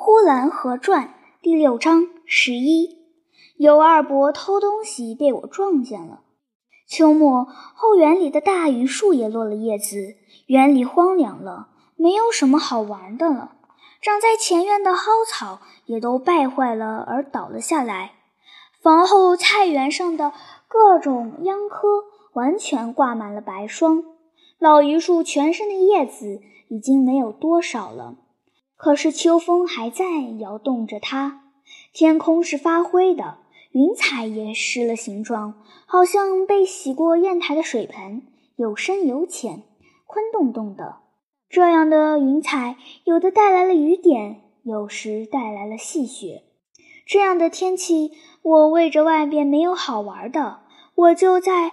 呼兰河传》第六章十一，尤二伯偷东西被我撞见了。秋末，后园里的大榆树也落了叶子，园里荒凉了，没有什么好玩的了。长在前院的蒿草也都败坏了而倒了下来，房后菜园上的各种秧棵完全挂满了白霜。老榆树全身的叶子已经没有多少了。可是秋风还在摇动着它，天空是发灰的，云彩也失了形状，好像被洗过砚台的水盆，有深有浅，空洞洞的。这样的云彩，有的带来了雨点，有时带来了细雪。这样的天气，我为着外边没有好玩的，我就在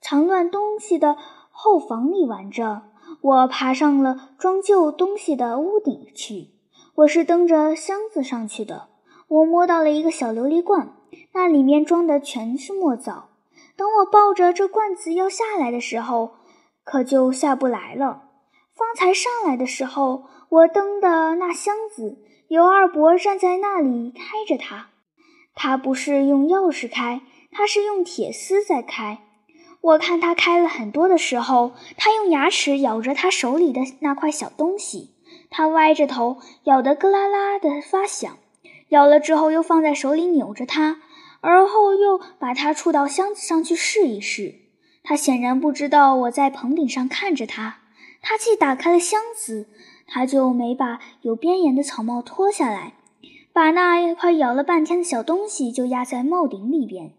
藏乱东西的后房里玩着。我爬上了装旧东西的屋顶去。我是蹬着箱子上去的。我摸到了一个小琉璃罐，那里面装的全是墨枣。等我抱着这罐子要下来的时候，可就下不来了。方才上来的时候，我蹬的那箱子，尤二伯站在那里开着它。他不是用钥匙开，他是用铁丝在开。我看他开了很多的时候，他用牙齿咬着他手里的那块小东西，他歪着头咬得咯啦啦的发响，咬了之后又放在手里扭着它，而后又把它触到箱子上去试一试。他显然不知道我在棚顶上看着他。他既打开了箱子，他就没把有边沿的草帽脱下来，把那一块咬了半天的小东西就压在帽顶里边。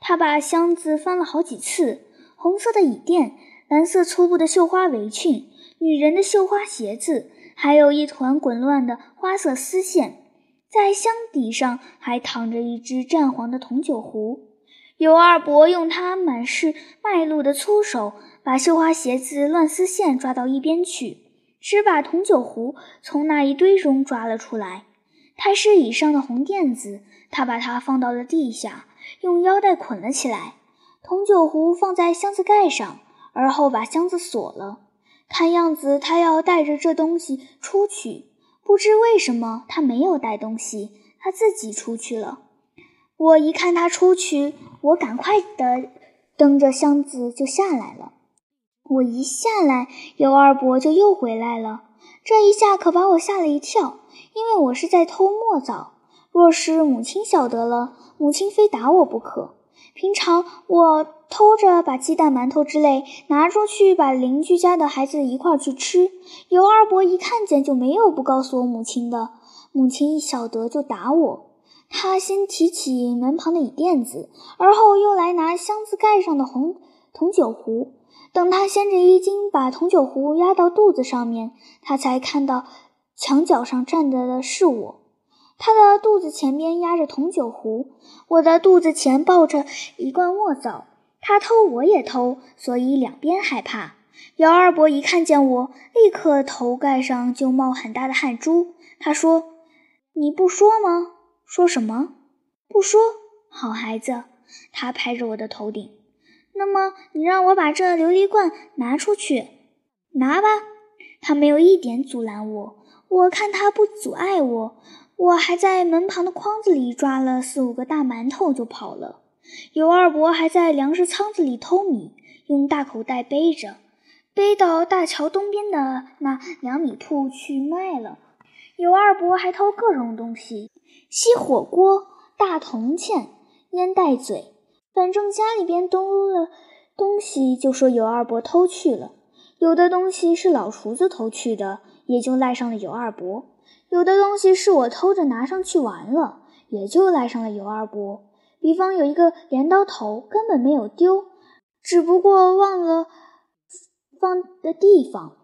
他把箱子翻了好几次，红色的椅垫、蓝色粗布的绣花围裙、女人的绣花鞋子，还有一团滚乱的花色丝线，在箱底上还躺着一只湛黄的铜酒壶。尤二伯用他满是麦露的粗手，把绣花鞋子乱丝线抓到一边去，只把铜酒壶从那一堆中抓了出来。太师椅上的红垫子，他把它放到了地下。用腰带捆了起来，铜酒壶放在箱子盖上，而后把箱子锁了。看样子他要带着这东西出去，不知为什么他没有带东西，他自己出去了。我一看他出去，我赶快的蹬着箱子就下来了。我一下来，尤二伯就又回来了。这一下可把我吓了一跳，因为我是在偷墨枣。若是母亲晓得了，母亲非打我不可。平常我偷着把鸡蛋、馒头之类拿出去，把邻居家的孩子一块去吃。尤二伯一看见就没有不告诉我母亲的。母亲一晓得就打我。他先提起门旁的椅垫子，而后又来拿箱子盖上的红铜酒壶。等他掀着衣襟把铜酒壶压到肚子上面，他才看到墙角上站着的是我。他的肚子前边压着铜酒壶，我的肚子前抱着一罐墨枣。他偷，我也偷，所以两边害怕。姚二伯一看见我，立刻头盖上就冒很大的汗珠。他说：“你不说吗？说什么？不说。好孩子。”他拍着我的头顶。那么你让我把这琉璃罐拿出去，拿吧。他没有一点阻拦我。我看他不阻碍我。我还在门旁的筐子里抓了四五个大馒头就跑了。尤二伯还在粮食仓子里偷米，用大口袋背着，背到大桥东边的那粮米铺去卖了。尤二伯还偷各种东西：锡火锅、大铜钱、烟袋嘴，反正家里边都了东西，就说尤二伯偷去了。有的东西是老厨子偷去的，也就赖上了尤二伯。有的东西是我偷着拿上去玩了，也就赖上了尤二伯。比方有一个镰刀头，根本没有丢，只不过忘了放的地方。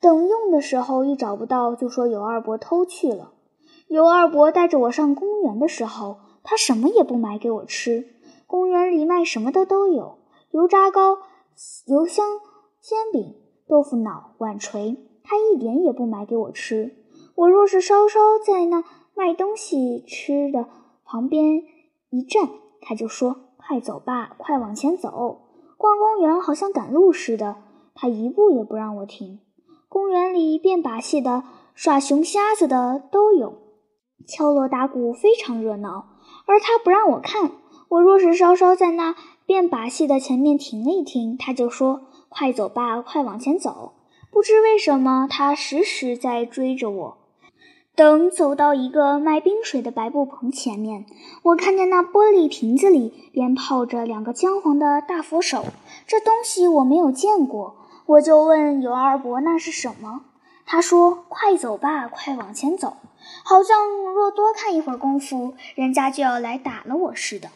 等用的时候一找不到，就说尤二伯偷去了。尤二伯带着我上公园的时候，他什么也不买给我吃。公园里卖什么的都有，油炸糕、油香煎饼、豆腐脑、碗锤，他一点也不买给我吃。我若是稍稍在那卖东西吃的旁边一站，他就说：“快走吧，快往前走。”逛公园好像赶路似的，他一步也不让我停。公园里变把戏的、耍熊瞎子的都有，敲锣打鼓非常热闹，而他不让我看。我若是稍稍在那变把戏的前面停了一停，他就说：“快走吧，快往前走。”不知为什么，他时时在追着我。等走到一个卖冰水的白布棚前面，我看见那玻璃瓶子里边泡着两个姜黄的大佛手，这东西我没有见过，我就问尤二伯那是什么。他说：“快走吧，快往前走，好像若多看一会儿功夫，人家就要来打了我似的。”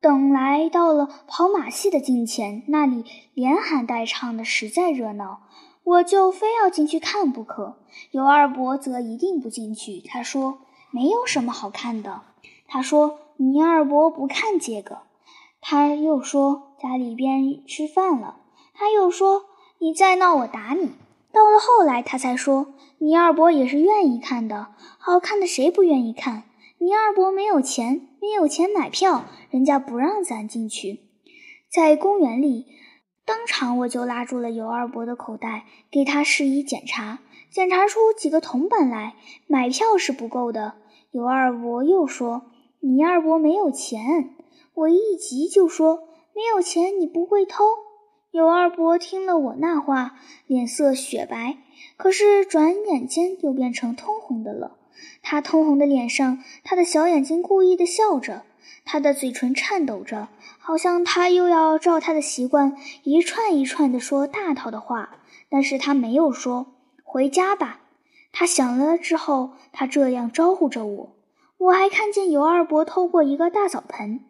等来到了跑马戏的近前，那里连喊带唱的，实在热闹。我就非要进去看不可。尤二伯则一定不进去。他说：“没有什么好看的。”他说：“你二伯不看这个。”他又说：“家里边吃饭了。”他又说：“你再闹，我打你。”到了后来，他才说：“你二伯也是愿意看的，好看的谁不愿意看？你二伯没有钱，没有钱买票，人家不让咱进去。”在公园里。当场我就拉住了尤二伯的口袋，给他示意检查，检查出几个铜板来。买票是不够的。尤二伯又说：“你二伯没有钱。”我一急就说：“没有钱，你不会偷。”尤二伯听了我那话，脸色雪白，可是转眼间又变成通红的了。他通红的脸上，他的小眼睛故意的笑着。他的嘴唇颤抖着，好像他又要照他的习惯一串一串地说大套的话，但是他没有说“回家吧”。他想了之后，他这样招呼着我。我还看见尤二伯偷过一个大澡盆。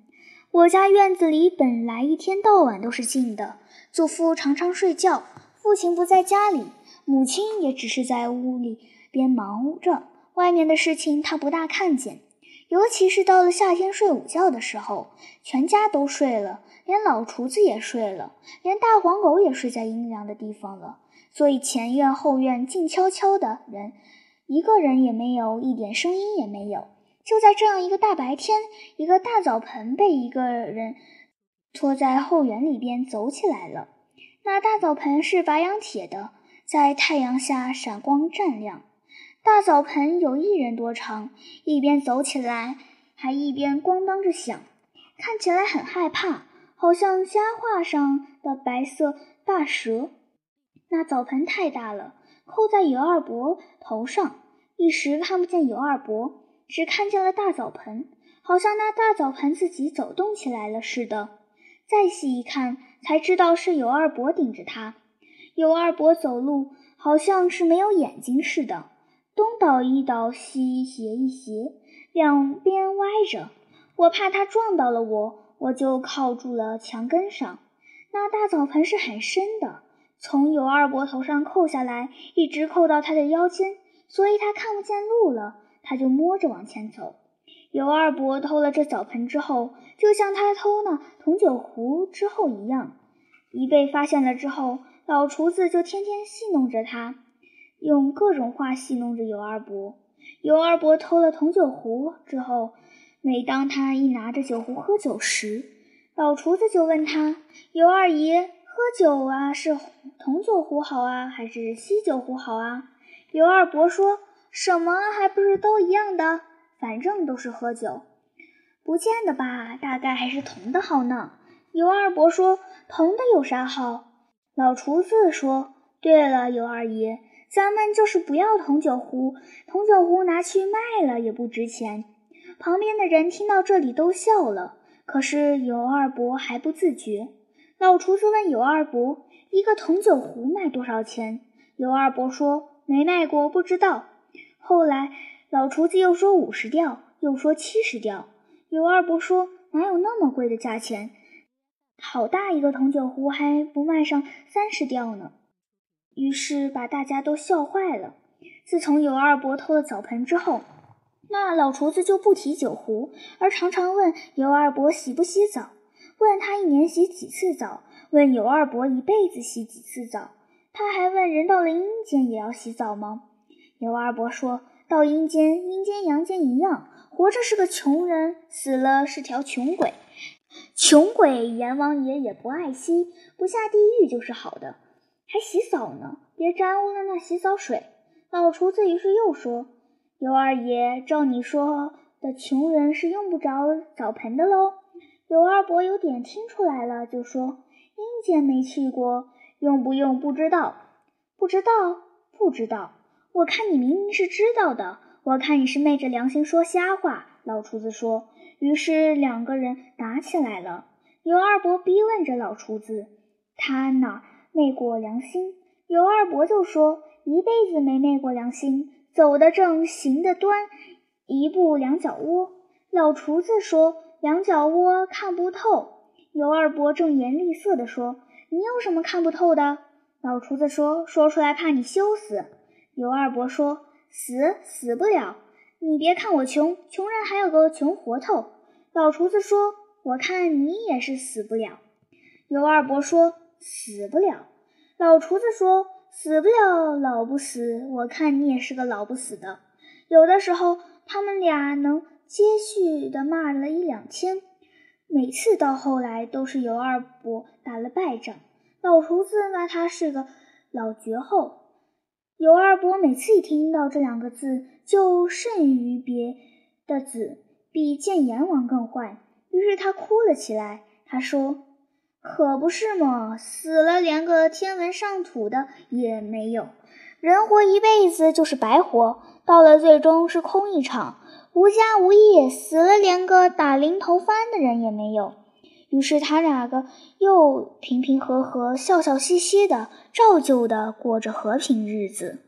我家院子里本来一天到晚都是静的，祖父常常睡觉，父亲不在家里，母亲也只是在屋里边忙着，外面的事情他不大看见。尤其是到了夏天睡午觉的时候，全家都睡了，连老厨子也睡了，连大黄狗也睡在阴凉的地方了。所以前院后院静悄悄的，人一个人也没有，一点声音也没有。就在这样一个大白天，一个大澡盆被一个人拖在后园里边走起来了。那大澡盆是白洋铁的，在太阳下闪光湛亮。大澡盆有一人多长，一边走起来还一边咣当着响，看起来很害怕，好像瞎画上的白色大蛇。那澡盆太大了，扣在尤二伯头上，一时看不见尤二伯，只看见了大澡盆，好像那大澡盆自己走动起来了似的。再细一看，才知道是尤二伯顶着他。尤二伯走路好像是没有眼睛似的。东倒一倒，西斜一斜，两边歪着。我怕他撞到了我，我就靠住了墙根上。那大澡盆是很深的，从尤二伯头上扣下来，一直扣到他的腰间，所以他看不见路了。他就摸着往前走。尤二伯偷了这澡盆之后，就像他偷那铜酒壶之后一样，一被发现了之后，老厨子就天天戏弄着他。用各种话戏弄着尤二伯。尤二伯偷了铜酒壶之后，每当他一拿着酒壶喝酒时，老厨子就问他：“尤二爷，喝酒啊，是铜酒壶好啊，还是锡酒壶好啊？”尤二伯说：“什么还不是都一样的，反正都是喝酒。”不见得吧，大概还是铜的好呢。尤二伯说：“铜的有啥好？”老厨子说：“对了，尤二爷。”咱们就是不要铜酒壶，铜酒壶拿去卖了也不值钱。旁边的人听到这里都笑了，可是尤二伯还不自觉。老厨子问尤二伯：“一个铜酒壶卖多少钱？”尤二伯说：“没卖过，不知道。”后来老厨子又说五十吊，又说七十吊。尤二伯说：“哪有那么贵的价钱？好大一个铜酒壶，还不卖上三十吊呢。”于是把大家都笑坏了。自从尤二伯偷了澡盆之后，那老厨子就不提酒壶，而常常问尤二伯洗不洗澡，问他一年洗几次澡，问尤二伯一辈子洗几次澡。他还问人到了阴间也要洗澡吗？尤二伯说到阴间，阴间阳间一样，活着是个穷人，死了是条穷鬼。穷鬼阎王爷也不爱惜，不下地狱就是好的。还洗澡呢，别沾污了那洗澡水。老厨子于是又说：“尤二爷，照你说的，穷人是用不着澡盆的喽。尤二伯有点听出来了，就说：“阴间没去过，用不用不知道，不知道，不知道。我看你明明是知道的，我看你是昧着良心说瞎话。”老厨子说。于是两个人打起来了。尤二伯逼问着老厨子：“他哪昧过良心？”尤二伯就说：“一辈子没昧过良心。”走得正，行得端，一步两脚窝。老厨子说：“两脚窝看不透。”尤二伯正颜厉色地说：“你有什么看不透的？”老厨子说：“说出来怕你羞死。”尤二伯说：“死死不了。你别看我穷，穷人还有个穷活头。”老厨子说：“我看你也是死不了。”尤二伯说：“死不了。”老厨子说。死不了，老不死。我看你也是个老不死的。有的时候，他们俩能接续的骂了一两天。每次到后来，都是尤二伯打了败仗。老厨子骂他是个老绝后。尤二伯每次一听到这两个字，就甚于别的子，比见阎王更坏。于是他哭了起来。他说。可不是嘛，死了连个天文上土的也没有，人活一辈子就是白活，到了最终是空一场，无家无业，死了连个打零头番的人也没有。于是他两个又平平和和、笑笑嘻嘻的，照旧的过着和平日子。